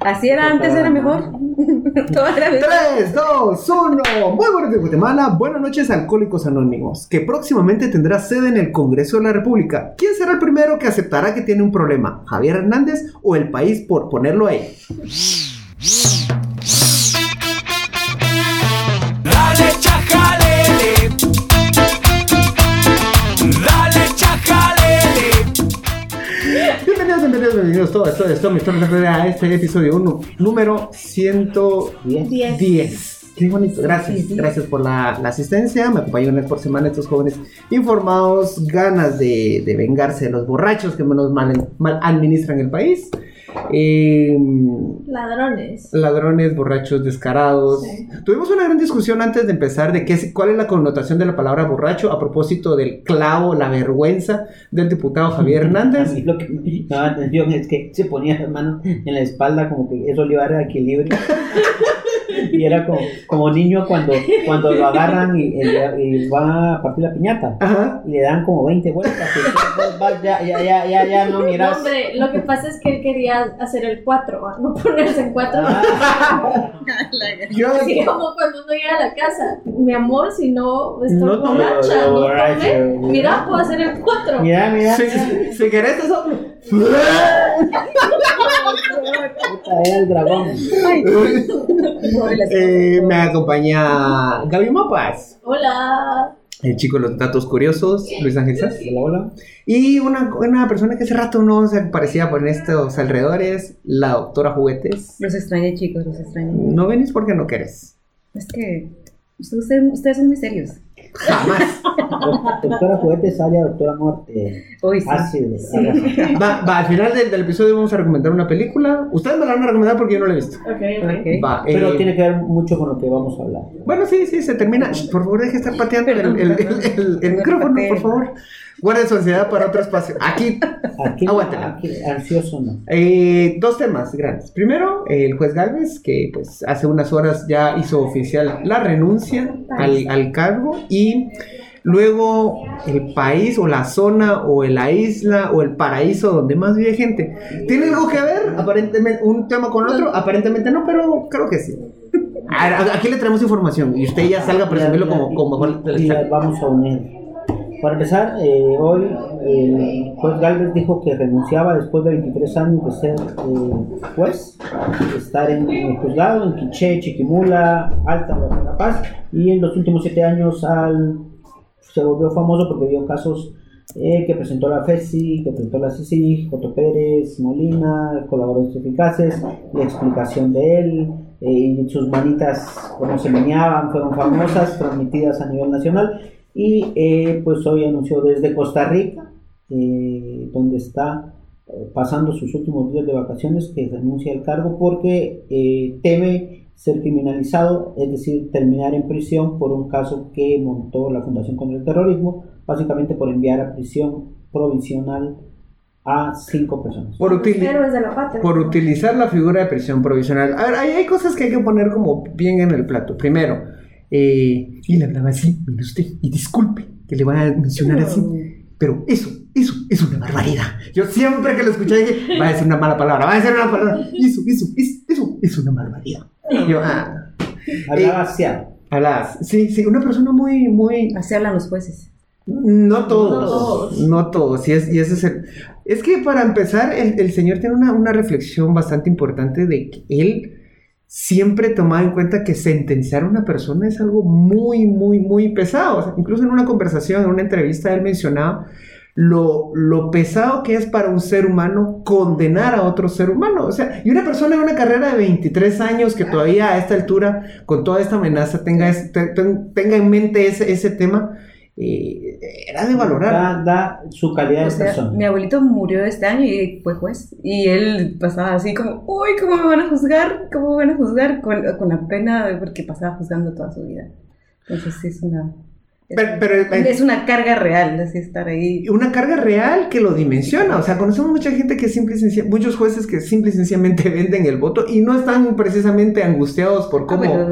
Así era antes, era mejor. Era mejor. 3, 2, 1. Muy buenos días, Guatemala. Buenas noches, Alcohólicos Anónimos, que próximamente tendrá sede en el Congreso de la República. ¿Quién será el primero que aceptará que tiene un problema? ¿Javier Hernández o el país por ponerlo ahí? Bienvenidos, todos, todos, todos, mis todos a este episodio 1, número 110. Diez. Qué bonito, gracias, Sí, sí. gracias por la, la asistencia. Me acompañan una vez por semana estos jóvenes informados, ganas de, de vengarse de los borrachos que menos mal, mal administran el país. Eh, Ladrones. ladrones, borrachos, descarados. Sí. Tuvimos una gran discusión antes de empezar de qué, es- cuál es la connotación de la palabra borracho a propósito del clavo, la vergüenza del diputado Javier A Hernández. mí lo que me llamaba la atención es que se ponía las manos en la espalda como que eso le iba a dar equilibrio. y era como, como niño cuando, cuando lo agarran y, y- y va a partir la piñata. Ajá. Y le dan como 20 vueltas. y ya, ya, ya, ya, ya no No, miras. hombre, lo que pasa es que él quería hacer el 4, no ponerse en 4. Ah, Yo, Así como cuando uno llega a la casa, mi amor, si no estoy No borracha, no, no tomé. mira. Puedo hacer el 4. mira, mira. si, si- si querés eso. Puta, Era el dragón. Eh, me acompaña Gaby Mapas, Hola. el chico de los datos curiosos, Luis Ángel Sass. Hola, hola. Y una, una persona que hace rato no se aparecía por estos alrededores, la doctora Juguetes. Los extrañé, chicos, los extrañé. No venís porque no querés. Es que ustedes, ustedes son muy serios. Jamás. Doctora Juguete sale a Doctora Muerte. Hoy sí. Ácido. Va, va, al final del, del episodio vamos a recomendar una película. Ustedes me la van a recomendar porque yo no la he visto. Ok, Ok. Va, Pero eh, tiene que ver mucho con lo que vamos a hablar. Bueno, sí, sí, se termina. Shh, por favor, deje de estar pateando el, el- el- el- micrófono, por favor. Guarden su ansiedad para otro espacio. Aquí, Aquí, Aguántala. aquí, ansioso no. eh, dos temas grandes. Primero, el juez Galvez, que pues hace unas horas ya hizo oficial la renuncia al, al cargo. Y luego el país o la zona o la isla o el paraíso donde más vive gente. ¿Tiene algo que ver? Aparentemente, un tema con otro. Aparentemente no, pero creo que sí. A Aquí le traemos información y usted ya salga a presumirlo como, como mejor. Vamos a unir. Para empezar, eh, hoy el juez Galvez dijo que renunciaba después de 23 años de ser eh, juez, estar en, en el juzgado en Quiché, Chiquimula, Alta, La Paz, y en los últimos 7 años al, se volvió famoso porque vio casos eh, que presentó la FESI, que presentó la CICI, Joto Pérez, Molina, colaboradores eficaces, la explicación de él, eh, y sus manitas, como se meneaban, fueron famosas, transmitidas a nivel nacional. Y eh, pues hoy anunció desde Costa Rica, eh, donde está eh, pasando sus últimos días de vacaciones, que renuncia al cargo porque eh, teme ser criminalizado, es decir, terminar en prisión por un caso que montó la Fundación contra el Terrorismo, básicamente por enviar a prisión provisional a cinco personas. Por, patria. por utilizar la figura de prisión provisional. A ver, ahí hay cosas que hay que poner como bien en el plato. Primero, eh, y le hablaba así, mire usted, y disculpe que le voy a mencionar así, pero eso, eso es una barbaridad. Yo siempre que lo escuché dije, va a decir una mala palabra, va a decir una palabra, eso, eso, es, eso es una barbaridad. Yo, ah, Hablaba hacia hablabas, sí, sí, una persona muy, muy, Así hablan los jueces. no todos, No todos. no todos, y, es, y ese es el... Es que para empezar, el, el señor tiene una, una reflexión bastante importante de que él siempre tomaba en cuenta que sentenciar a una persona es algo muy, muy, muy pesado. O sea, incluso en una conversación, en una entrevista, él mencionaba lo, lo pesado que es para un ser humano condenar a otro ser humano. O sea, y una persona en una carrera de 23 años que todavía a esta altura, con toda esta amenaza, tenga, te- tenga en mente ese, ese tema, eh, era de valorar. da, da su calidad O de sea, persona. mi abuelito murió este año y fue juez. Y él pasaba así como, uy, ¿cómo me van a juzgar? ¿Cómo me van a juzgar? Con, con la pena de porque pasaba juzgando toda su vida. Entonces sí es una... Es, Pero- pero, eh, es una carga real, así estar ahí. una carga real que lo dimensiona. O sea, conocemos mucha gente que simple y sencilla- muchos jueces que simple y sencillamente venden el voto y no están precisamente angustiados por Ah, cómo, bueno,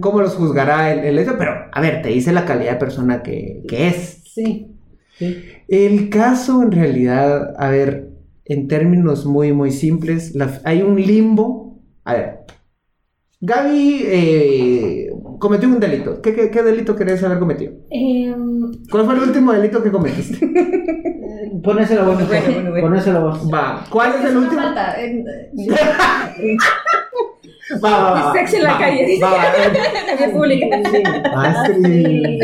cómo los juzgará el, el hecho, pero a ver, te dice la calidad de persona que, que es. Sí. Sí. El caso en realidad, a ver, en términos muy, muy simples, la- hay un limbo A ver. Gaby eh, cometió un delito. ¿Qué, qué, qué delito querés haber cometido? Em, ¿Cuál fue el último delito que cometiste? Ponéselo vos, Bueno, bueno, bueno. Ponéselo vos. Va. ¿Cuál es el no último? falta. em, Va, va, va. Sexo en la Va, calle. Va, va, eh, La vía pública. Astrid.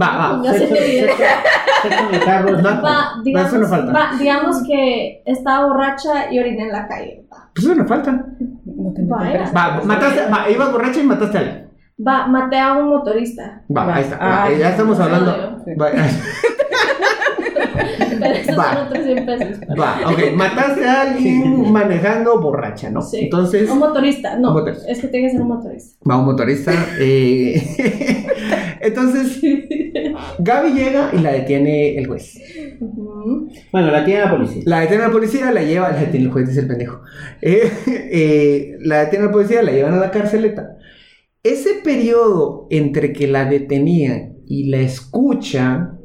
Va, va. No Sexo- qué sexo- sexo en el carro. No, Va, digamos, eso no falta. va, digamos que estaba borracha y oriné en la calle. Va, Pues eso no falta. No te. Va, mataste, va, ibas borracha y mataste a alguien. Va, maté a un motorista. Va, Va. ahí está. Ah, va, ya estamos hablando. Va, Pero esos Va. son otros 100 pesos. va, ok. Mataste a alguien manejando borracha, ¿no? Sí. Entonces, Un motorista, no. Un motorista. Es que tiene que ser un motorista. va un motorista. eh, Entonces, Gaby llega y la detiene el juez. Bueno, la tiene la policía. La detiene la policía, la lleva, la detiene el juez, dice el pendejo. Eh, eh, la detiene la policía, la llevan a la carceleta. Ese periodo entre que la detenían y la escuchan,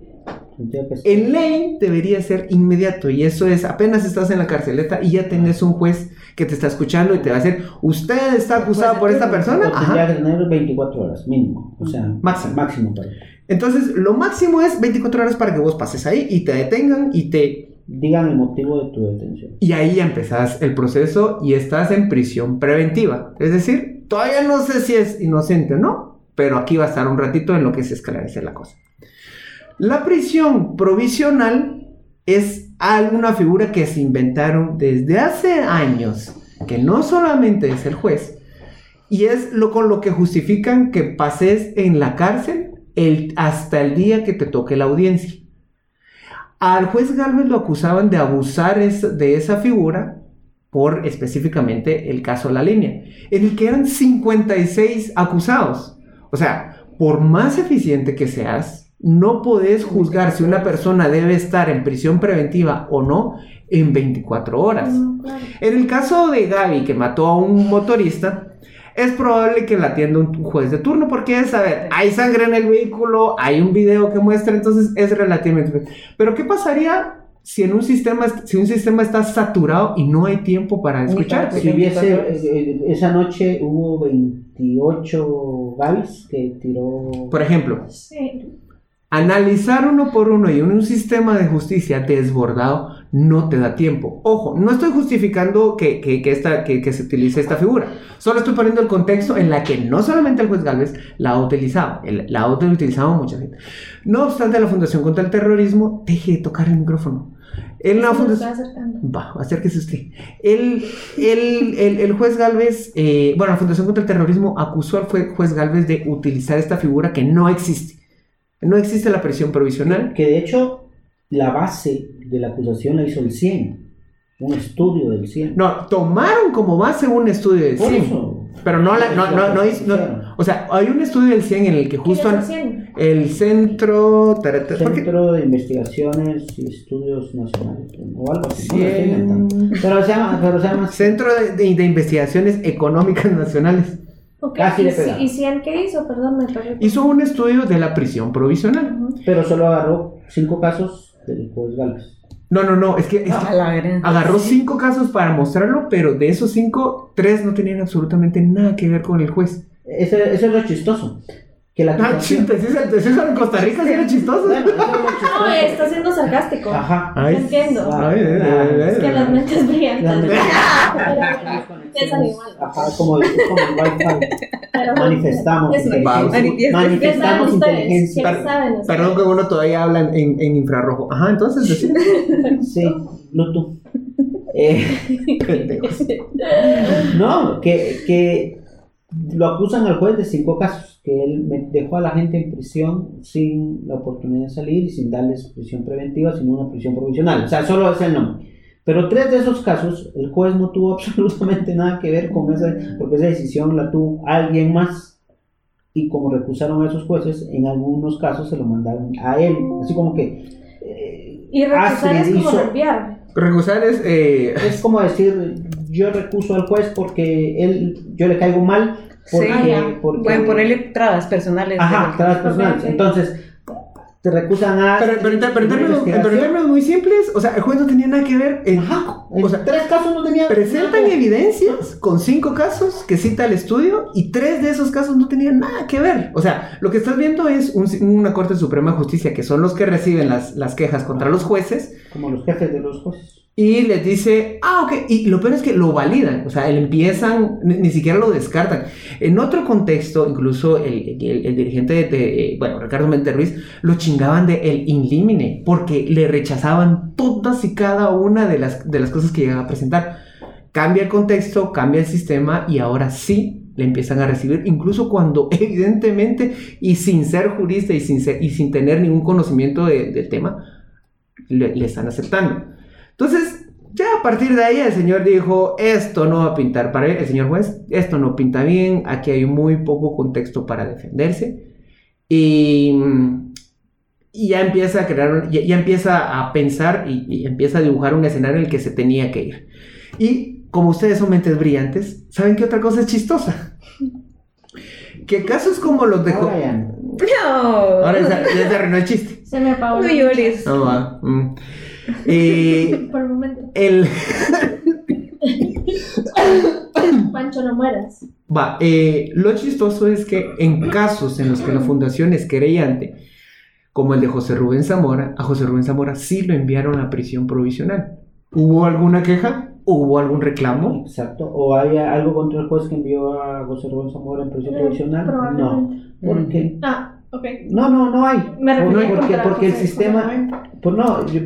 en ley debería ser inmediato. Y eso es, apenas estás en la carceleta y ya tenés un juez que te está escuchando y te va a decir, ¿usted está acusado por esta persona? Ajá. que tener 24 horas, mínimo. O sea, Máximo. máximo. pues. Entonces, lo máximo es 24 horas para que vos pases ahí y te detengan y te Digan el motivo de tu detención. Y ahí ya empezás el proceso y estás en prisión preventiva. Es decir, todavía no sé si es inocente o no, pero aquí va a estar un ratito en lo que se esclarece la cosa. La prisión provisional es alguna figura que se inventaron desde hace años, que no solamente es el juez, y es lo con lo que justifican que pases en la cárcel el, hasta el día que te toque la audiencia. Al juez Galvez lo acusaban de abusar de esa figura por específicamente el caso La Línea, en el que eran 56 acusados. O sea, por más eficiente que seas, no podés juzgar si una persona debe estar en prisión preventiva o no en 24 horas. En el caso de Gaby, que mató a un motorista, es probable que la atienda un juez de turno, porque es, a ver, hay sangre en el vehículo, hay un video que muestra, entonces es relativamente... Pero ¿qué pasaría si en un sistema, si un sistema está saturado y no hay tiempo para escuchar? Si hubiese, 24 horas. esa noche hubo 28 Gavis que tiró. Por ejemplo, Sí. Analizar uno por uno y en un sistema de justicia desbordado no te da tiempo. Ojo, no estoy justificando que, que, que esta, que, que se utilice esta figura. Solo estoy poniendo el contexto en la que no solamente el juez Galvez la ha utilizado, el- la ha utilizado mucha gente. No obstante, la Fundación contra el Terrorismo deje de tocar el micrófono. En la fundación... está acercando. Va, acérquese usted. El, el, el, el juez Galvez, eh, bueno, la Fundación contra el Terrorismo acusó al jue- juez Galvez de utilizar esta figura que no existe. No existe la prisión provisional. Que de hecho, la base de la acusación la hizo el 100. Un estudio del 100. No, tomaron como base un estudio del Por 100. eso. Pero no, la, no, no, no, hizo- no- O sea, hay un estudio del 100 en el que justo ¿Quién han- es el 100? el centro... tarata-. Centro de Investigaciones y Estudios Nacionales. O algo así. no lo estoy Cien- inventando. Pero se llama. Pero se llama Centro de, de- de Investigaciones Económicas Nacionales. Ok, Casi ¿Y. ¿Y 100 qué hizo? Perdón, me perdí. Hizo un estudio de la prisión provisional. Ujú. Pero solo agarró cinco casos del juez Gálvez. No, no, no, es que, es que agarró cinco casos para mostrarlo, pero de esos cinco, tres no tenían absolutamente nada que ver con el juez. Ese- Eso es lo chistoso. Que la Ah, chiste, ¿sí es- sí es en Costa Rica, sí era chistoso. Bueno. No, está siendo sarcástico. Ajá. Ay, entiendo. ay, ay, ay, ay, Es que ay. las mentes brillantes. Ajá, como, es como el Wi-Fi. Manifestamos. Es- Va, inteligencia. manifiesta- ¿Qué saben Manifestamos ustedes? inteligencia. Perdón que uno todavía habla en, en infrarrojo. Ajá, entonces decir. Sí, Bluetooth. Eh, Pendejos. no, que, que lo acusan al juez de cinco casos, que él dejó a la gente en prisión sin la oportunidad de salir y sin darles prisión preventiva, sino una prisión provisional. O sea, solo es el nombre. Pero tres de esos casos, el juez no tuvo absolutamente nada que ver con esa, porque esa decisión la tuvo alguien más. Y como recusaron a esos jueces, en algunos casos se lo mandaron a él. Así como que... eh, Y recusar es como hizo- enviar. Recusar es. eh, es como decir, yo recuso al juez porque él, yo le caigo mal, porque, Sí. Ah, ya. porque Pueden ponerle trabas personales. ajá, trabas personales. Ok, ok. Entonces, te recusan a... Pero, pero pero en términos, pero en términos muy simples, o sea, el juez no tenía nada que ver. En, Ajá, o sea, tres casos no tenía... presentan evidencias con cinco casos que cita el estudio y tres de esos casos no tenían nada que ver. O sea, lo que estás viendo es un- una Corte Suprema de Justicia que son los que reciben las, las quejas contra los jueces Como los jefes de los jueces. Y les dice, ah, ok, y lo peor es que lo validan, o sea, empiezan, ni, ni siquiera lo descartan. En otro contexto, incluso el, el- el dirigente de, de, bueno, Ricardo Méndez Ruiz, lo chingaban de el inlimine, porque le rechazaban todas y cada una de las, de las cosas que llegaba a presentar. Cambia el contexto, cambia el sistema y ahora sí le empiezan a recibir, incluso cuando evidentemente y sin ser jurista y sin, ser- y sin tener ningún conocimiento de- del tema, le, le están aceptando. Entonces, ya a partir de ahí el señor dijo, esto no va a pintar para él, el señor juez, esto no pinta bien, aquí hay muy poco contexto para defenderse. Y, y ya empieza a crear, ya, ya empieza a pensar y, y empieza a dibujar un escenario en el que se tenía que ir. Y como ustedes son mentes brillantes, ¿saben qué otra cosa es chistosa? Que casos como los de... Ahora ya no. Ahora ya, ya se arruinó el chiste. Se me apagó. No llores. No, va. Mm. Eh. Por el momento. el... Pancho, no mueras. Va, eh, lo chistoso es que en casos en los que la fundación es querellante, como el de José Rubén Zamora, a José Rubén Zamora sí lo enviaron a prisión provisional. ¿Hubo alguna queja? ¿Hubo algún reclamo? Exacto. ¿O hay algo contra el juez que envió a José Rubén Zamora en prisión Eh, provisional? No. probablemente. ¿Por qué? Ah, No, no, no hay. Me ¿Por refería qué? Porque, contra porque el sistema... Pues no, yo-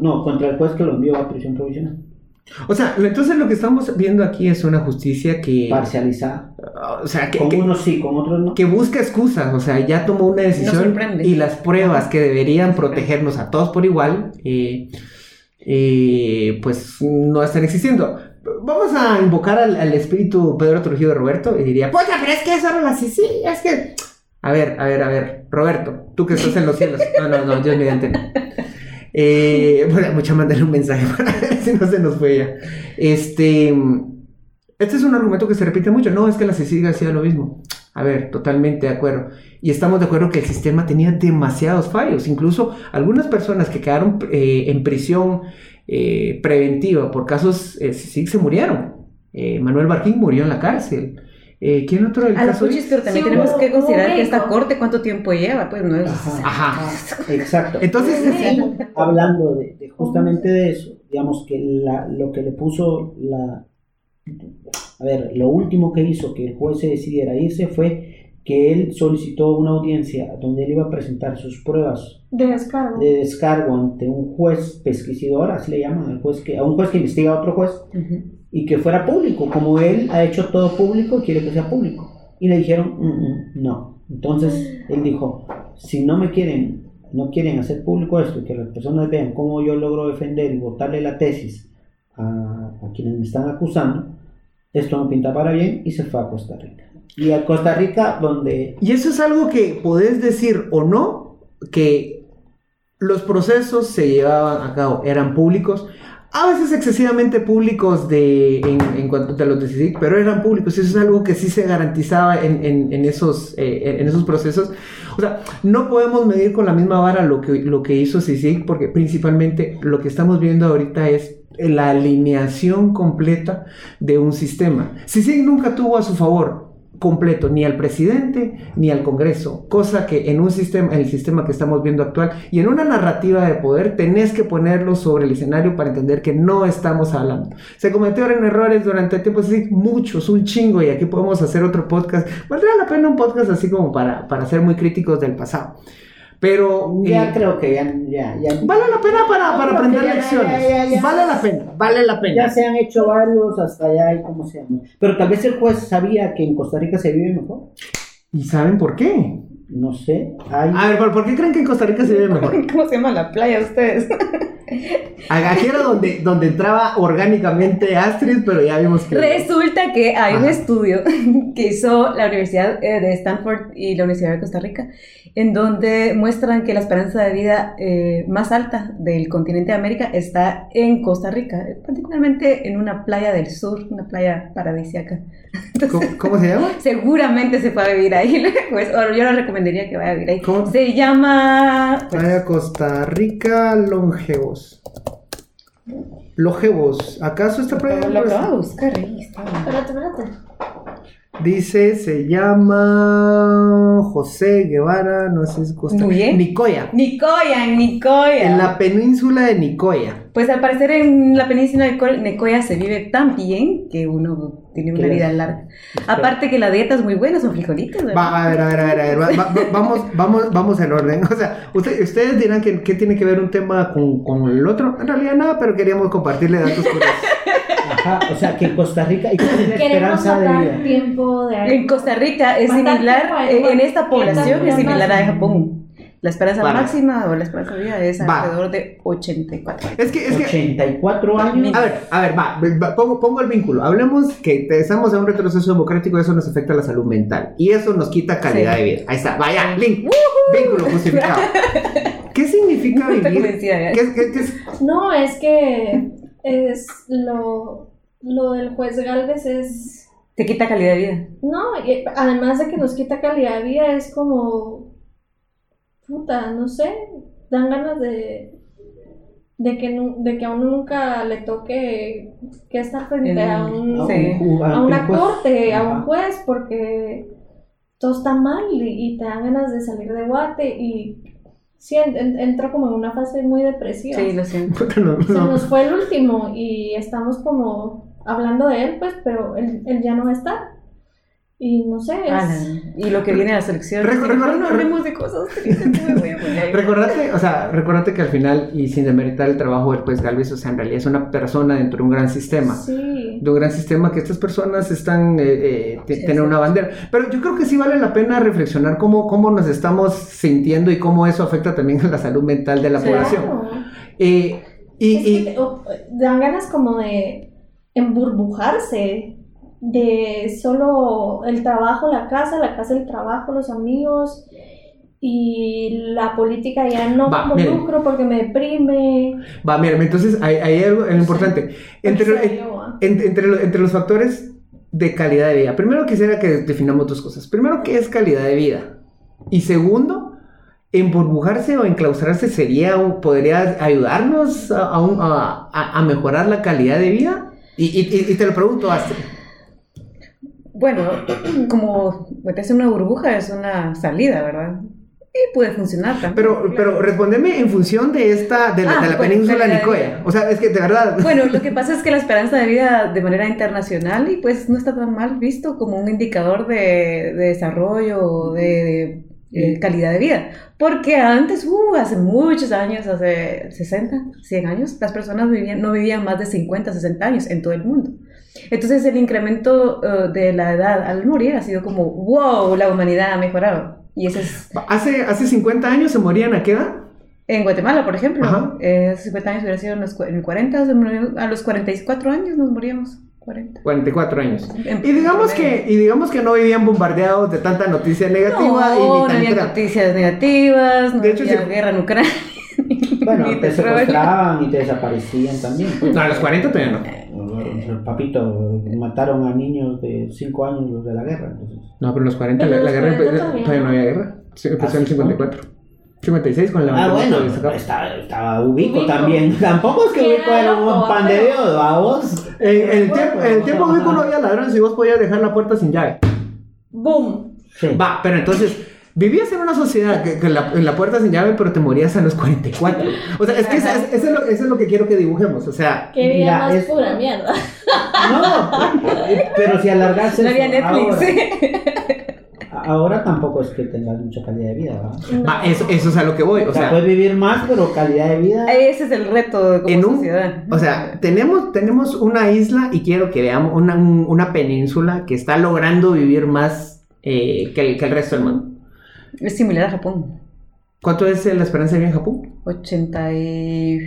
no, contra el juez que lo envió a prisión provisional. O sea, entonces lo que estamos viendo aquí es una justicia que... Parcializada. O sea, que, Con que- unos sí, con otros no. que busca excusas, o sea, ya tomó una decisión sorprende. y las pruebas que deberían protegernos a todos por igual, eh, eh, pues no están existiendo. Vamos a invocar al, al espíritu Pedro Trujillo de Roberto y diría, puta, pero es que eso no así, sí, es que... A ver, a ver, a ver, Roberto, tú que estás en los cielos. No, no, no, Dios mediante. Eh, bueno, mucha mandarle un mensaje para ver si no se nos fue ya. Este, este es un argumento que se repite mucho. No, es que la Cecilia hacía lo mismo. A ver, totalmente de acuerdo. Y estamos de acuerdo que el sistema tenía demasiados fallos. Incluso algunas personas que quedaron eh, en prisión eh, preventiva por casos eh, se murieron. Eh, Manuel Barquín murió en la cárcel. Eh, ¿Quién otro del A la caso? puchis, pero también Sí, tenemos hubo- que considerar que esta corte cuánto tiempo lleva, pues no es... Ajá. Ajá. Exacto. Entonces, Sí. hablando de, de justamente de eso, digamos que la- lo que le puso la... A ver, lo último que hizo que el juez se decidiera irse fue que él solicitó una audiencia donde él iba a presentar sus pruebas De descargo. de descargo ante un juez pesquisidor, así le llaman, al juez que, a un juez que investiga a otro juez, Ujú. Y que fuera público, como él ha hecho todo público, quiere que sea público. Y le dijeron, "Mm, mm, no. Entonces él dijo, si no me quieren, no quieren hacer público esto que las personas vean cómo yo logro defender y votarle la tesis a, a quienes me están acusando, esto no pinta para bien y se fue a Costa Rica. Y a Costa Rica donde... Y eso es algo que podés decir o no, que los procesos se llevaban a cabo, eran públicos, a veces excesivamente públicos de, en, en cuanto a los de CICIC, pero eran públicos, eso es algo que sí se garantizaba en, en- en esos, eh, en esos procesos. O sea, no podemos medir con la misma vara lo que, lo que hizo CICIC, porque principalmente lo que estamos viendo ahorita es la alineación completa de un sistema. CICIC nunca tuvo a su favor completo ni al presidente ni al Congreso, cosa que en un sistema, en el sistema que estamos viendo actual y en una narrativa de poder tenés que ponerlo sobre el escenario para entender que no estamos hablando. Se cometieron errores durante el tiempo, sí, muchos, un chingo y aquí podemos hacer otro podcast. Valdría la pena un podcast así como para, para ser muy críticos del pasado. Pero Ya eh, creo que ya... ya, ya vale la pena para, para aprender lecciones. Vale la pena, vale la pena. Ya se han hecho varios hasta allá y cómo se llama. Pero tal vez el juez sabía que en Costa Rica se vive mejor. ¿Y saben por qué? No sé. Hay... A ver, ¿por, por qué creen que en Costa Rica se vive mejor? ¿Cómo se llama la playa ustedes? Aquí era donde, donde entraba orgánicamente Astrid, pero ya vimos que... Resulta que hay un estudio que hizo la Universidad eh, de Stanford y la Universidad de Costa Rica, en donde muestran que la esperanza de vida eh, más alta del continente de América está en Costa Rica, particularmente en una playa del sur, una playa paradisíaca. ¿Cómo, cómo se llama? Seguramente se puede vivir ahí, pues, yo les recomendaría recomendaría que vaya a vivir ahí. ¿Cómo? Se llama... pues, Vaya Costa Rica, longevos. Longevos. ¿Acaso lo acabo de buscar ahí. está. Espérate, espérate. Dice, se llama José Guevara, no sé si es Costa Muy bien. Nicoya. Nicoya, en Nicoya. En la península de Nicoya. Pues al parecer en la península de Nico- Nicoya se vive tan bien que uno tiene una ¿Qué vida es? larga. Aparte que la dieta es muy buena, son frijolitos. ¿verdad? Va, a ver, a ver, a ver, a ver. va- va- vamos, vamos, vamos en orden. O sea, usted- ustedes dirán que qué tiene que ver un tema con, con el otro. En realidad nada, pero queríamos compartirle datos curiosos. Ajá, o sea que en Costa Rica y cuál es esperanza de vida. tiempo de En Costa Rica es Bastante similar, eh, en esta ¿Qué población es similar a? Japón. La esperanza Vale. máxima o la esperanza de vida es Va. alrededor de 84 años. Es que, es que, 84 años. a ver, a ver, va, va, pongo, pongo el vínculo. Hablemos que estamos en un retroceso democrático y eso nos afecta a la salud mental. Y eso nos quita calidad Sí. de vida. Ahí está, vaya, link. Vínculo justificado. ¿Qué significa vivir? ¿eh? ¿Qué, qué- qué es? No, es que es lo, lo del juez Galvez es... Te quita calidad de vida. No, y además de que nos quita calidad de vida, es como... Puta, no sé, dan ganas de... De que, de que a uno nunca le toque que estar frente En- a un, Sí. a una corte, a un juez, porque todo está mal y, y te dan ganas de salir de guate y sí, en- en- entra como en una fase muy depresiva. Sí, lo siento. No, Se no. nos fue el último y estamos como hablando de él, pues, pero él, él ya no va a estar. Y no sé, es... Ala, Y lo que viene a la selección. Recu- Sí, recuerda- no hablemos de cosas tristes, que me voy a poner. Recordate, o sea, recordate que al final, y sin demeritar el trabajo del juez Galvez, o sea, en realidad es una persona dentro de un gran sistema. Sí. De un gran sistema que estas personas están, eh, eh, Sí, sí. una bandera. Pero yo creo que sí vale la pena reflexionar cómo, cómo nos estamos sintiendo y cómo eso afecta también a la salud mental de la población. Eh, y, Es que y- te- o- dan ganas como de emburbujarse, de solo el trabajo, la casa, la casa, el trabajo, los amigos y la política ya no Va, como miren. lucro porque me deprime. va, mira, entonces hay, hay algo importante. Entre, En entre, lo- entre los factores de calidad de vida, primero quisiera que definamos dos cosas. Primero, ¿qué es calidad de vida? Y segundo, emburbujarse o enclaustrarse sería, un- podría ayudarnos a- a mejorar la calidad de vida. Y, y- te lo pregunto, Astrid. Bueno, como meterse en una burbuja es una salida, ¿verdad? Y puede funcionar también. Pero, pero respondeme en función de esta, de la, Ah, de la bueno, península Nicoya. O sea, es que de verdad. Bueno, lo que pasa es que la esperanza de vida de manera internacional y pues no está tan mal visto como un indicador de, de desarrollo o de, de, eh, calidad de vida. Porque antes, uh, hace muchos años, hace 60, 100 años, las personas vivían, no vivían más de 50, 60 años en todo el mundo. Entonces el incremento eh, de la edad al morir ha sido como, wow, la humanidad ha mejorado. Y ese es Hace, hace 50 años se morían a qué edad? en Guatemala, por ejemplo. Eh, hace 50 años hubiera sido en los, en el 40, se murió- a los 44 años nos moríamos. 40. 44 años. Y digamos que, y digamos que no vivían bombardeados de tanta noticia negativa no, y ni no tan había entera. noticias negativas, no De hecho, había sí. guerra en Ucrania. Bueno, ni te secuestraban y te desaparecían también. pues. No, a los 40 todavía no. Eh, Papito, mataron a niños de 5 años los de la guerra. Entonces. No, pero en los 40 En la, los la guerra 40 todavía, no no. había guerra. Sí, empezó Ah, en el sí, 54. 56 con la Ah, bueno, estaba, estaba Ubico, Ubico. también. Tampoco es que Ubico era un pan de Dios, ¿a vos? En, en el tiempo, en el tiempo Ubico no había ladrones y vos podías dejar la puerta sin llave. ¡Boom! Sí. Va, pero entonces, vivías en una sociedad que, que la, en la puerta sin llave, pero te morías a los 44. O sea, es que eso, es- es lo, eso es lo que quiero que dibujemos. O sea, ¡Qué vida Mira, más es- pura mierda! No, eh, pero si alargarse. No había Netflix. Ahora, ahora tampoco es que tengas mucha calidad de vida, ¿verdad? va, eso, eso es a lo que voy. O O sea, sea, puedes vivir más, pero calidad de vida. Ese es el reto como en un, sociedad. o sea, tenemos, tenemos una isla y quiero que veamos una, un- una península que está logrando vivir más eh, que, el, que el resto del mundo. es similar a Japón. ¿Cuánto es la esperanza de vida en Japón? 80 y...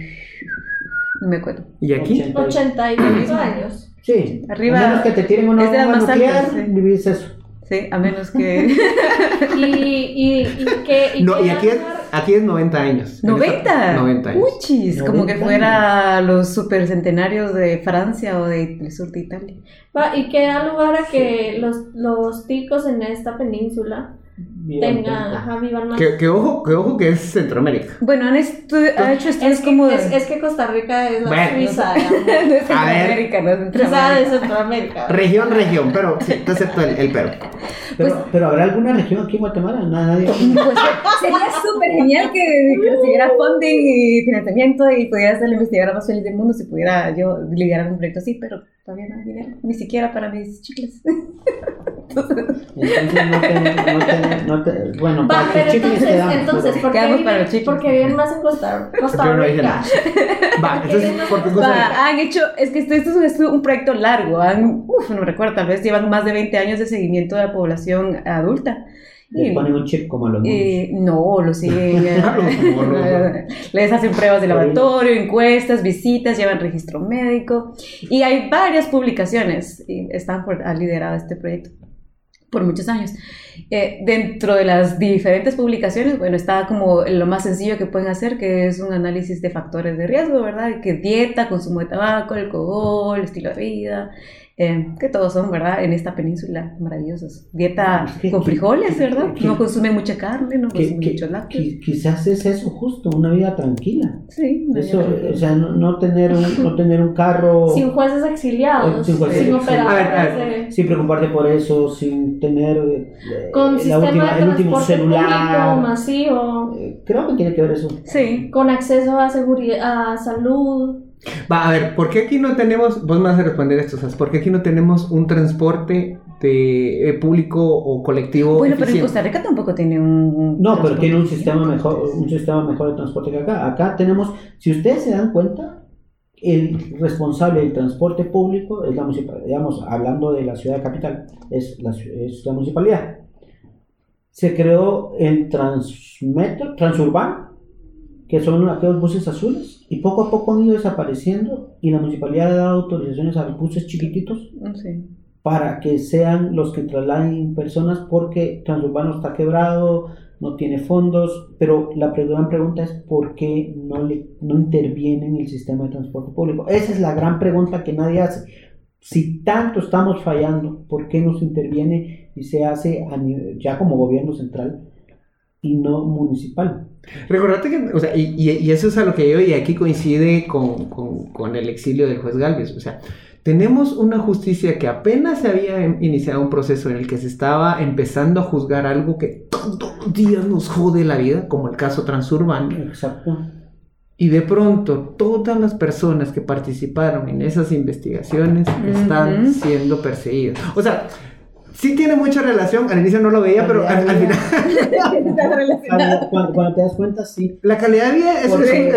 No me acuerdo. ¿Y aquí? 80. 88 años. Sí, Arriba A menos que te tiren una es de las bomba más nuclear, altas, sí. vivís eso. Sí, a menos que... Y, y, y que... No, que y aquí es, aquí es 90 años. En esta- 90. 90 años. Uchis, como que 90 fuera los supercentenarios de Francia o de- del sur de Italia. Va, y que da lugar a que los, los ticos en esta península tengan, ajá, vivan más. Que, que ojo, que ojo que es Centroamérica. Bueno, han estu- ha hecho estudios Es que, como de... es, es que Costa Rica es la Bueno, Suiza, de Centroamérica, no Suiza de Centroamérica. Centroamérica. Región, región, pero sí, te acepto el, el pero. Pero, pero ¿habrá alguna región aquí en Guatemala? Nada, nadie. Pues sería súper genial que, que recibiera funding y financiamiento y pudiera ser la investigadora más feliz del mundo si pudiera yo liderar un proyecto así, pero todavía no hay dinero, ni siquiera para mis chicles. Entonces no tener, no tener, no tener, bueno, Va, para que chicles entonces, quedamos, entonces, pero- ¿por qué Quedamos para los chicles. porque viven más en Costa, Costa Yo no dije Rica? nada. Va, entonces, ¿por qué Costa Rica? Va, han hecho, es que esto, esto es un proyecto largo, han, uf, no recuerdo, tal vez llevan más de 20 años de seguimiento de la población adulta. Les Y- ponen un chip como a los. Eh, no, lo siguen. les hacen pruebas de laboratorio, encuestas, visitas, llevan registro médico. Y hay varias publicaciones. Y Stanford ha liderado este proyecto por muchos años. Eh, dentro de las diferentes publicaciones, bueno, está como lo más sencillo que pueden hacer, que es un análisis de factores de riesgo, ¿verdad? Que dieta, consumo de tabaco, alcohol, estilo de vida, eh, que todos son, ¿verdad? En esta península maravillosos. Dieta Es que- con frijoles, ¿verdad? que- No consumen mucha carne, no Que- consumen muchos lácteos. qui- quizás es eso justo, una vida tranquila. Sí, una Eso, vida tranquila. o sea, no, no tener un, no tener un carro Sin jueces exiliados, Sin sin, jueces exiliados. operadores. A ver, a de- sin preocuparte por eso, sin tener eh, con la sistema última- de el último celular. masivo, Eh, Creo que tiene que ver eso. Sí. con acceso a seguridad, a salud. Va, a ver, ¿por qué aquí no tenemos, vos me vas a responder esto, ¿sabes? ¿Por qué aquí no tenemos un transporte de, eh, público o colectivo Bueno, pero en eficiente? Costa Rica tampoco tiene un. No, pero tiene un eficiente. sistema mejor, un sistema mejor de transporte que acá. Acá tenemos, si ustedes se dan cuenta, el responsable del transporte público es la municipalidad, digamos, hablando de la ciudad capital, es la, es la municipalidad. Se creó el Transmetro, Transurbano, que son aquellos buses azules, y poco a poco han ido desapareciendo, y la municipalidad ha dado autorizaciones a buses chiquititos Sí. para que sean los que trasladen personas porque Transurbano está quebrado, no tiene fondos, pero la gran pregunta es por qué no, le, no interviene en el sistema de transporte público. Esa es la gran pregunta que nadie hace. Si tanto estamos fallando, ¿por qué no se interviene y se hace ya como gobierno central y no municipal? Recordate que, o sea, y, y- eso es a lo que yo, y aquí coincide con, con- con el exilio del juez Galvez, o sea, tenemos una justicia que apenas se había em- iniciado un proceso en el que se estaba empezando a juzgar algo que todos los días nos jode la vida, como el caso transurbano, Exacto. y de pronto todas las personas que participaron en esas investigaciones están siendo perseguidas. O sea, sí tiene mucha relación, al inicio no lo veía, pero al, al final... Cuando, cuando- cuando te das cuenta, sí. La calidad de vida es,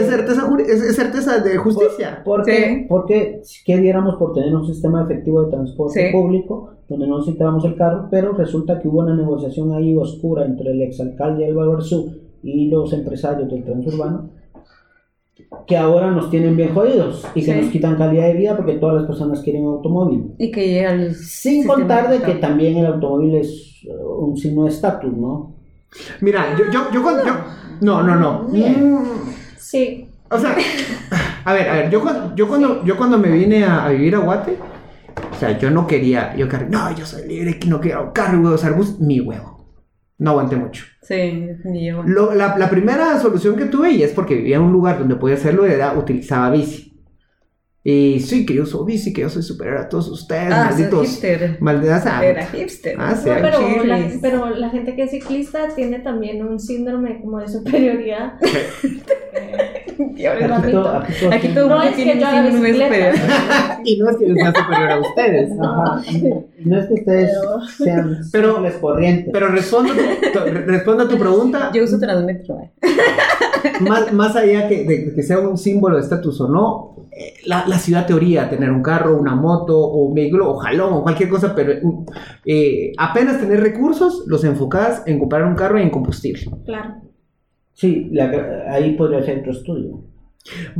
certeza, es- es certeza de justicia. ¿Por, por qué? Sí. Porque, ¿qué diéramos por tener un sistema efectivo de transporte Sí. público donde no necesitábamos el carro? Pero resulta que hubo una negociación ahí oscura entre el exalcalde Álvaro Arzú y los empresarios del transurbano que ahora nos tienen bien jodidos y que Sí. nos quitan calidad de vida porque todas las personas quieren un automóvil. Y que llega. Sin contar de que también el automóvil es uh, un signo de estatus, ¿no? Mira, yo, yo, yo, cuando- yo- no, no, no. Bien. Mm, Sí, O sea, a ver, a ver, yo, cuando- yo cuando, yo cuando me vine a, a vivir a Guate, o sea, yo no quería, yo quería, no, yo soy libre, que no quiero carro, voy a usar bus, mi huevo. No aguanté mucho. Sí, ni yo. Lo- la, la primera solución que tuve, y es porque vivía en un lugar donde podía hacerlo, era utilizaba bici. Y sí, que yo uso bici, que yo soy superior a todos ustedes, Ah, malditos. hipster. Malditas. ah, Era hipster. Ah, sí, No, pero, la, pero la gente que es ciclista tiene también un síndrome como de superioridad. Aquí, bonito. to- aquí todo No es que yo haga bicicleta. superior. Y no es que yo sea superior a ustedes. Ajá. Y no es que ustedes sean Pero- corrientes. Pero respondo, a tu pregunta. Yo uso Transmetro. eh. más, más allá que, de, que sea un símbolo de estatus o no, eh, la, la ciudad teoría, tener un carro, una moto o un vehículo o jalón o cualquier cosa, pero eh, apenas tener recursos, los enfocas en comprar un carro y en combustible. Claro. Sí, la- ahí podría ser otro estudio.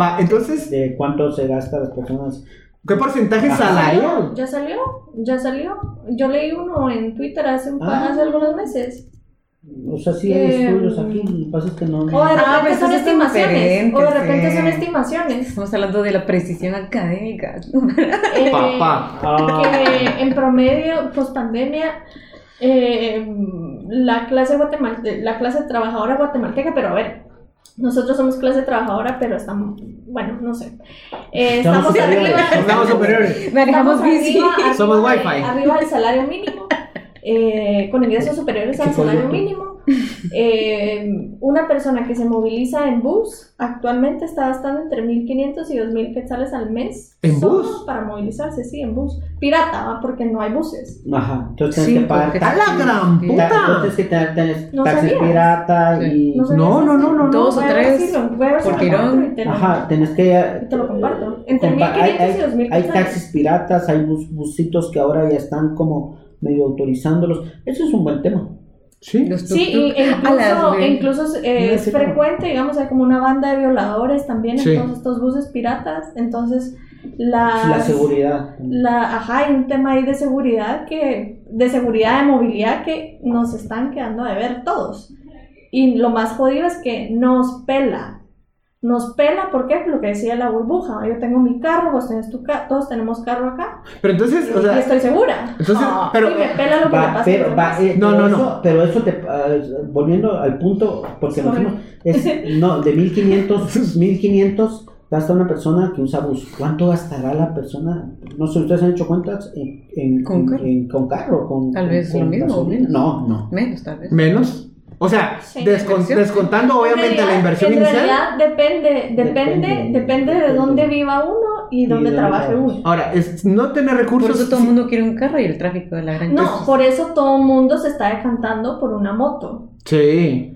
Va, entonces, De cuánto se gasta las personas. ¿qué porcentaje salarial? ¿Ya salió? ¿Ya salió? Yo leí uno en Twitter hace, un, Ah. hace algunos meses. O sea, sí hay Eh, estudios aquí, lo que pasa es que no. O de Ah, repente pues son estimaciones. O de repente sí. son estimaciones. Estamos hablando de la precisión académica. Eh, Papá. Ah, que en promedio, post pandemia, eh, la clase guatemal- la clase trabajadora guatemalteca, pero a ver, nosotros somos clase trabajadora, pero estamos, bueno, no sé. Eh, Estamos estamos superiores. arriba, Estamos superiores. Manejamos estamos bici. arriba, arriba Somos wifi. Arriba del salario mínimo, eh, con ingresos superiores al salario mínimo. Eh, una persona que se moviliza en bus actualmente está gastando entre 1.500 y 2.000 quetzales al mes. ¿En solo bus? Para movilizarse, sí, en bus. Pirata, ¿va? porque no hay buses. Ajá, entonces tienes Sí, que pagar ¡A la gran puta! Entonces que tener, tener No taxis sabías. pirata Sí. y... No, sabías No, no, no, no, Dos o Voy a tres por tirón. te Ajá, tenés que... y te lo comparto. Entre compa- hay, 1.500 y 2.000 hay, hay quetzales. taxis piratas, hay bus, busitos que ahora ya están como medio autorizándolos. Eso es un buen tema. Sí. Los Sí, y, tuk-tuk. A las incluso, incluso eh, es sé, frecuente, digamos, hay como una banda de violadores también Sí. en todos estos buses piratas. Entonces, las, La seguridad. la- ajá, hay un tema ahí de seguridad que, de seguridad de movilidad que nos están quedando de ver todos. Y lo más jodido es que nos pela. Nos pela, ¿por qué? Lo que decía la burbuja. Yo tengo mi carro, vos tenés tu carro, todos tenemos carro acá. Pero entonces, o y estoy segura. entonces, Ah, pero, y me pela lo que Va, pero, eh, No, pero no, no. eso- Pero eso te. ah, volviendo al punto, porque nos es, no, de 1500, 1500 gasta una persona que usa bus. ¿Cuánto gastará la persona? No sé, ¿ustedes han hecho cuentas? En, en- ¿Con en- carro? en- con carro. Con, Tal con- vez con lo mismo, gasolina? No, no. Menos, tal vez. menos. O sea, Sí. descontando obviamente En realidad- la inversión en inicial. realidad depende, depende, Depende, depende, de dónde viva uno y dónde de trabaje uno. Ahora, es no tener Por recursos. eso todo el mundo quiere un carro y el tráfico de la gran No, por eso todo el mundo se está decantando por una moto. Sí.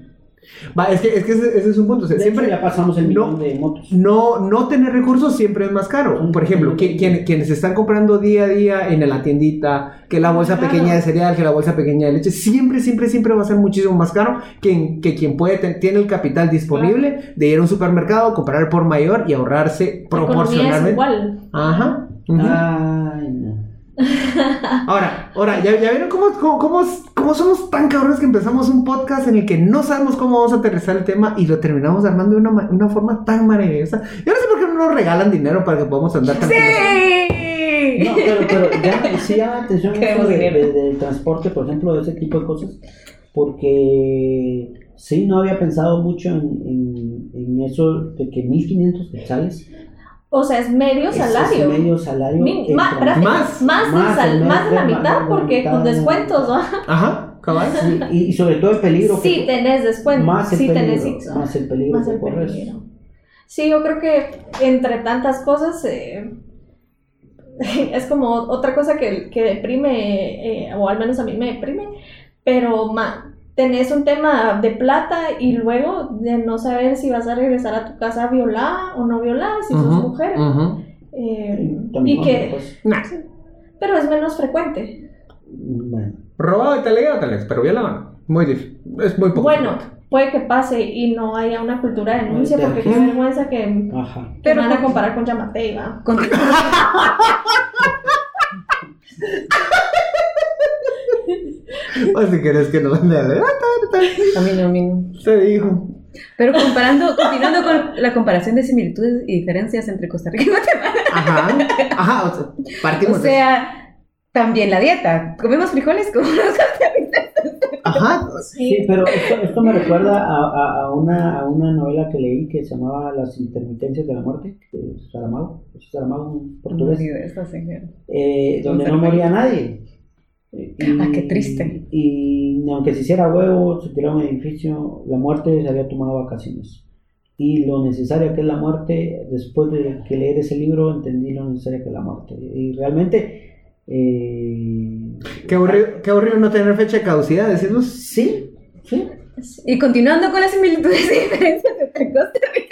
Va, es que, es que ese, ese es un punto. o sea, De siempre hecho, ya pasamos el no- millón de motos. no, no tener recursos siempre es más caro. Por ejemplo, que- quien- quienes están comprando día a día en la tiendita, que la bolsa Claro. pequeña de cereal, que la bolsa pequeña de leche, siempre, siempre, siempre va a ser muchísimo más caro que, que quien puede tiene el capital disponible de ir a un supermercado, comprar por mayor y ahorrarse La economía es proporcionalmente. igual. Ajá. ujú. Ay, no. Ahora, ahora, ¿ya, ya vieron cómo, cómo, cómo, cómo somos tan cabrones que empezamos un podcast en el que no sabemos cómo vamos a aterrizar el tema y lo terminamos armando de una, una forma tan maravillosa? Yo no sé por qué no nos regalan dinero para que podamos andar tan ¡Sí! No, pero, pero ya, sí llama la atención esto de, de- del transporte, por ejemplo, de ese tipo de cosas, porque sí, no había pensado mucho en, en, en eso de que 1500 quetzales O sea, es medio salario. es medio salario. Ma- Más. más, Más, sal- el más de la de- mitad, más de la porque mitad, con ¿no? descuentos, ¿va? Ajá, cabal. Sí, y, y sobre todo el peligro. Sí tenés descuento, más el sí peligro, tenés más el peligro Más el peligro. Sí, yo creo que entre tantas cosas eh, es como otra cosa que, que deprime, eh, o al menos a mí me deprime, pero ma, tenés un tema de plata y luego de no saber si vas a regresar a tu casa violada o no violada, si sos Ujú, mujer. ujú. Eh, También, y que, pues, Nah, pero es menos frecuente. bueno. robado y tal tal vez, pero violado no. Muy difícil. Es muy poco. Bueno, puede que pase y no haya una cultura de denuncia porque qué vergüenza que, Ajá. que Pero van a comparar con Yamatei, ¿va? Con- O si querés que nos mande a. Ah, tal, A mí no, a mí no. Se dijo. Pero comparando, continuando con la comparación de similitudes y diferencias entre Costa Rica y Guatemala. Ajá. Ajá. O sea, partimos O de- sea, también la dieta. Comemos frijoles como los. Ajá. Sí, pero esto, esto me recuerda a, a- a una, a una novela que leí que se llamaba Las intermitencias de la muerte, de Saramago, es Saramago un portugués, Eso, señor. eh, donde no moría nadie. Y, Ah, qué triste. Y aunque se hiciera huevo, se tirara un edificio, la muerte se había tomado vacaciones. Y lo necesaria que es la muerte, después de que leer ese libro, entendí lo necesaria que es la muerte. Y realmente, eh, Qué aburrido, qué aburrido no tener fecha de caducidad, decirnos. sí, sí. Y continuando con las similitudes y diferencias entre Costa Rica.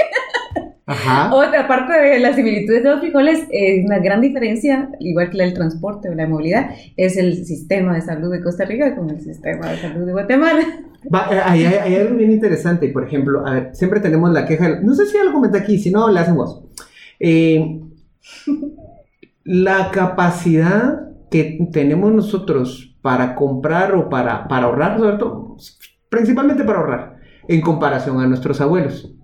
Ajá. Otra parte de las similitudes de los frijoles, eh, una gran diferencia, igual que la del transporte o la movilidad, es el sistema de salud de Costa Rica con el sistema de salud de Guatemala. Va, eh, hay, hay- hay algo bien interesante, por ejemplo, a ver, siempre tenemos la queja, no sé si ya lo comenté aquí, si no, le hacen voz. Eh, la capacidad que tenemos nosotros para comprar o para, para ahorrar, sobre todo, principalmente para ahorrar, en comparación a nuestros abuelos.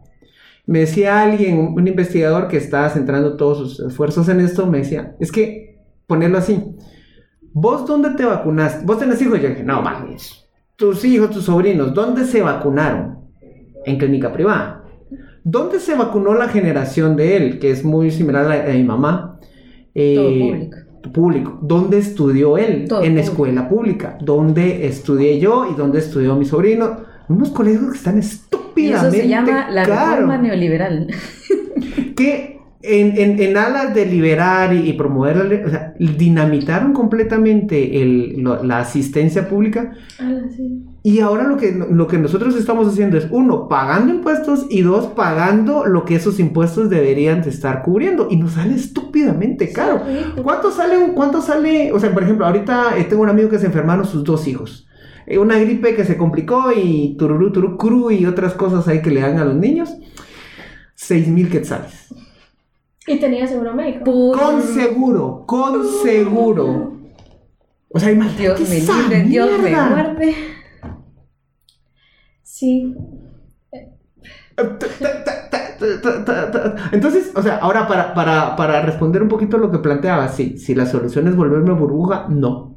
Me decía alguien, un investigador que estaba centrando todos sus esfuerzos en esto, me decía, es que ponerlo así, ¿vos dónde te vacunaste? ¿Vos tenés hijos? Yo dije, no, mames. Tus hijos, tus sobrinos, ¿dónde se vacunaron? En clínica privada. ¿Dónde se vacunó la generación de él? Que es muy similar a la de mi mamá. Eh, Todo público. público. ¿Dónde estudió él? Todo en público. escuela pública. ¿Dónde estudié yo y dónde estudió mi sobrino? Unos colegios que están Y eso estúpidamente se llama la reforma neoliberal. que en, en, en alas de liberar y, y promover, o sea, dinamitaron completamente el- lo- la asistencia pública Ala, sí. y ahora lo que, lo que nosotros estamos haciendo es, uno, pagando impuestos y dos, pagando lo que esos impuestos deberían de estar cubriendo y nos sale estúpidamente caro. Sí. ¿Cuánto sale, cuánto sale, o sea, por ejemplo, ahorita eh, tengo un amigo que se enfermaron sus dos hijos. Eh, Una gripe que se complicó y tururú, turú, cru y otras cosas ahí que le dan a los niños. Seis mil quetzales. Y tenía seguro médico. Por- Con seguro, con seguro. O sea, imagínate Dios me libre, Dios me guarde. Sí. Entonces, o sea, ahora para, para, para responder un poquito lo que planteaba, sí, si la solución es volverme burbuja, no.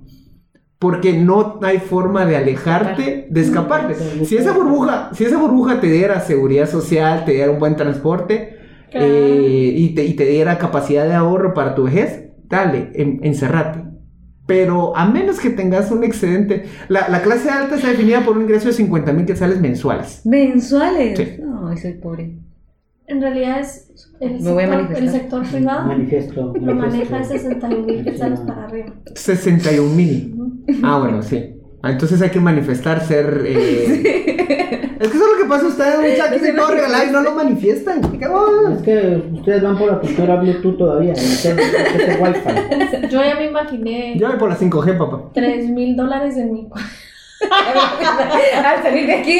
Porque no hay forma de alejarte, de escaparte. Si esa burbuja, si esa burbuja te diera seguridad social, te diera un buen transporte eh, y, te, y te diera capacidad de ahorro para tu vejez, dale, en- encerrate. Pero a menos que tengas un excedente, la, la clase alta está definida por un ingreso de 50 mil quetzales mensuales. Mensuales. Sí. No, soy pobre. En realidad es el, Me voy a sector, manifestar. el sector privado Manifiesto. lo manifiesto. maneja 61 mil quetzales para arriba. 61 mil. Ah, bueno, sí. Ah, Entonces hay que manifestar ser. eh, Es que eso es lo que pasa ustedes, muchachos, No se que todo regalar y no lo manifiestan. Es que ustedes van por la cultura Bluetooth todavía. Yo ya me imaginé Yo voy por la 5G, papá. 3 mil dólares en mi cuenta. Al salir de aquí,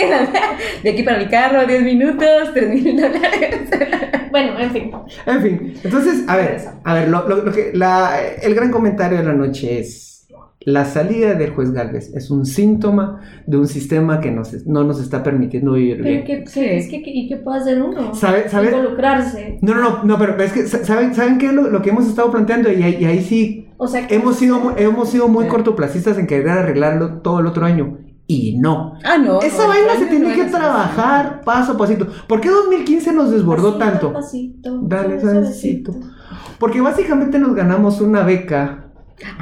de aquí para mi carro, 10 minutos, 3 mil dólares. Bueno, en fin. En fin, entonces, a ver, a ver, lo, lo- lo que, la- el gran comentario de la noche es. La salida del juez Galvez es un síntoma de un sistema que nos, no nos está permitiendo vivir Pero bien. ¿qué, Sí. qué- es que, ¿y qué puede hacer uno? ¿Sabe- sabe? Involucrarse. No, no, no, no, pero es que, sa- ¿saben, ¿saben qué es lo, lo que hemos estado planteando? Y ahí, y ahí sí O sea, hemos sido, muy- hemos sido muy Sí. cortoplacistas en querer arreglarlo todo el otro año. Y no. Ah, no. Esa no, vaina no, se no, tiene no, que trabajar paso a pasito. ¿Por qué 2015 nos desbordó pasito, tanto? Pasito, Dale, suavecito. Porque básicamente nos ganamos una beca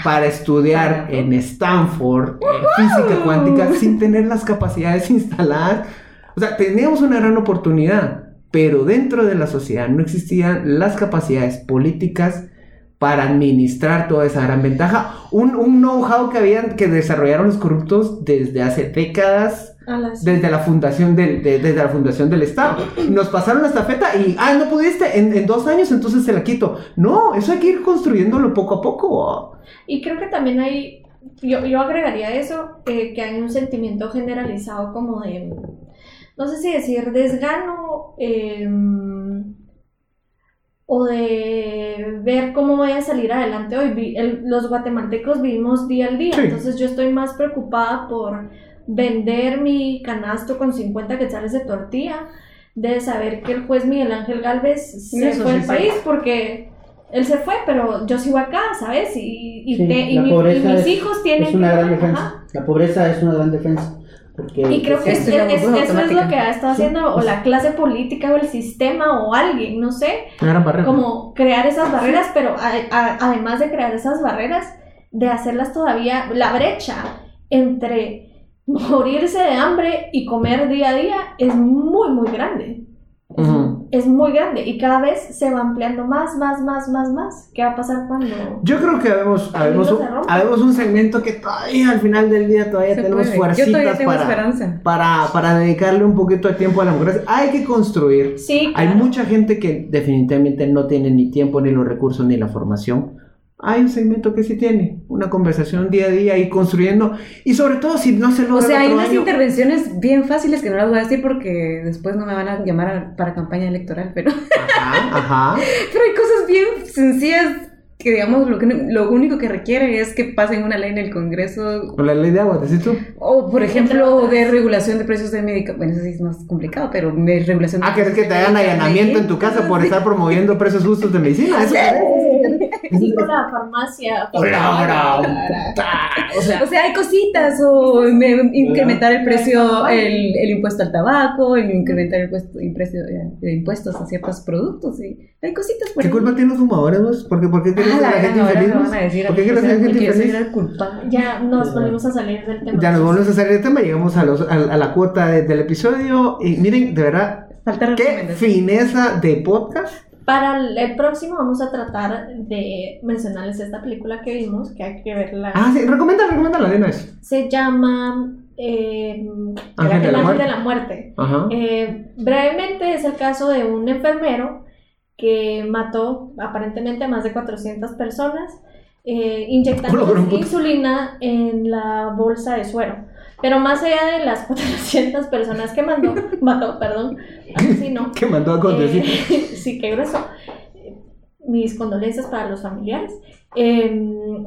para estudiar en Stanford eh, física cuántica sin tener las capacidades instaladas. O sea, teníamos una gran oportunidad, pero dentro de la sociedad no existían las capacidades políticas para administrar toda esa gran ventaja. Un, un know-how que habían que desarrollaron los corruptos desde hace décadas desde la fundación del, de- desde la fundación del Estado. Nos pasaron la estafeta y, ah, no pudiste, en, en dos años entonces se la quito. No, eso hay que ir construyéndolo poco a poco. Y creo que también hay, yo, yo agregaría eso, eh, que hay un sentimiento generalizado como de, no sé si decir desgano, eh, o de ver cómo voy a salir adelante hoy. El- los guatemaltecos vivimos día al día, Sí. entonces yo estoy más preocupada por vender mi canasto con 50 quetzales de tortilla, de saber que el juez Miguel Ángel Galvez se Eso fue sí del país porque él se fue, pero yo sigo acá, ¿sabes? Y, y, te- y mi- y mis es- hijos tienen Es una que- gran defensa. La pobreza es una gran defensa. Porque Y creo que Esto es- ya es- burbuja eso es lo que ha estado Sí, haciendo o la clase política o el sistema o alguien, no sé, como crear esas barreras, pero a- a- además de crear esas barreras, de hacerlas todavía, la brecha entre morirse de hambre y comer día a día es muy, muy grande. Es, Ujú. Es muy grande y cada vez se va ampliando más, más, más, más, más. ¿Qué va a pasar cuando...? Yo creo que habemos, habemos, un, habemos un segmento que todavía al final del día todavía Se tenemos tengo para, esperanza. para, para dedicarle un poquito de tiempo a la democracia. Hay que construir. Sí, Hay claro. mucha gente que definitivamente no tiene ni tiempo, ni los recursos, ni la formación. Hay un segmento que sí tiene, una conversación día a día y construyendo. Y sobre todo si no se logra O sea, hay unas año- intervenciones bien fáciles que no las voy a decir porque después no me van a llamar a- para campaña electoral, pero, Ajá, ajá. pero hay cosas bien sencillas que, digamos, lo, que, lo único que requiere es que pasen una ley en el Congreso O la ley de agua, ¿decís tú? o, por ejemplo, de regulación de precios de medicamentos. Bueno, eso sí es más complicado, pero de regulación de Ah, ¿querés que te hagan allanamiento en tu casa por estar promoviendo precios justos de medicina? ¿Eso? Sí, con la farmacia. Hola, O sea, O sea, hay cositas, o me- incrementar el precio, el, el impuesto al tabaco, el incrementar el, puesto- el precio de, de impuestos a ciertos productos, sí. Hay cositas por ¿qué ahí. culpa tienen los fumadores? vos? ¿Por qué, por qué quieres Ah, a la la gente infeliz? ¿Por qué quieres la gente yo soy infeliz? Ya nos volvimos a salir del tema. Ya nos volvemos a salir del tema, llegamos a, los, a, a la cuota de- del episodio y miren, de verdad, Falta qué fineza de podcast. Para el, próximo vamos a tratar de mencionarles esta película que vimos, que hay que verla. Ah, sí, recomienda, recomienda la de vez. Se llama eh, Ángel de El la de la Muerte. Ajá. Eh, brevemente es el caso de un enfermero que mató aparentemente a más de 400 personas eh, inyectando insulina en la bolsa de suero. Pero más allá de las 400 personas que mandó, mató, perdón, asesinó. Que mandó a conducir. Eh, sí, qué grueso. Mis condolencias para los familiares. Eh,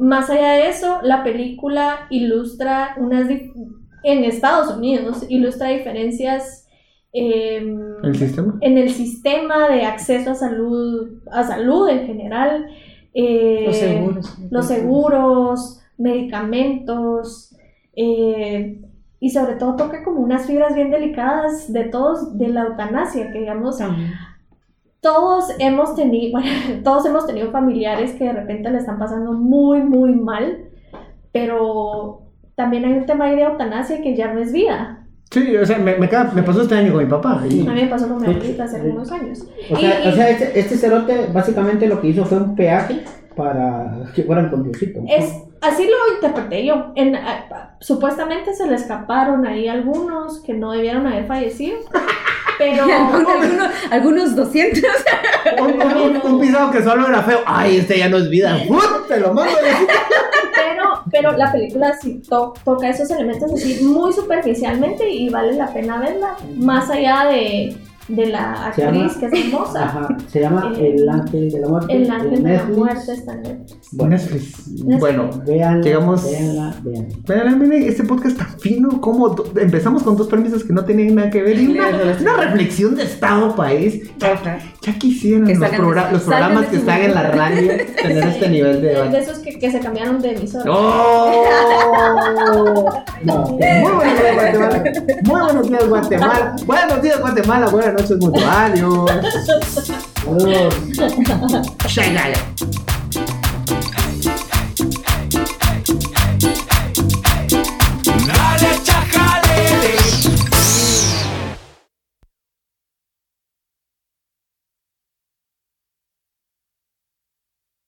más allá de eso, la película ilustra unas en Estados Unidos ilustra diferencias eh, ¿El sistema? en el sistema de acceso a salud, a salud en general. eh, Los seguros. los seguros, medicamentos, eh, y sobre todo toca como unas fibras bien delicadas de todos, de la eutanasia, que digamos, También. todos hemos tenido, bueno, todos hemos tenido familiares que de repente le están pasando muy, muy mal, pero también hay un tema ahí de eutanasia que ya no es vida. Sí, o sea, me, me, acaba- me pasó este año con mi papá. y- A mí me pasó con mi abuelita hace algunos años. O sea, Y- o sea este, este cerote básicamente lo que hizo fue un peaje para que fueran con Diosito. Es, así lo interpreté yo. En, a- supuestamente se le escaparon ahí algunos que no debieron haber fallecido, pero... algunos, algunos 200. Un, un- un pisado que solo era feo. Ay, este ya no es vida. Te lo mando. Pero, pero la película sí to- toca esos elementos así muy superficialmente y vale la pena verla, más allá de, de la actriz llama- que es hermosa. Ajá, se llama Eh, El Ángel de la Muerte. El ángel de la muerte está en Netflix. Bueno, Netflix. Bueno, Veanla, llegamos- veanla, veanla. Vean, miren, este podcast tan fino, como do- empezamos con dos premisas que no tenían nada que ver y una, una reflexión de Estado país. Ya, quisieran Que los, progra- de- los programas de que están en la radio tener este nivel de De, debate. esos que, que se cambiaron de emisora. ¡Oh! No, Muy buenos días, Guatemala. Muy buenos días, Guatemala. Buenos días, Guatemala. Buenas noches, mundo. Adiós. Shagaya.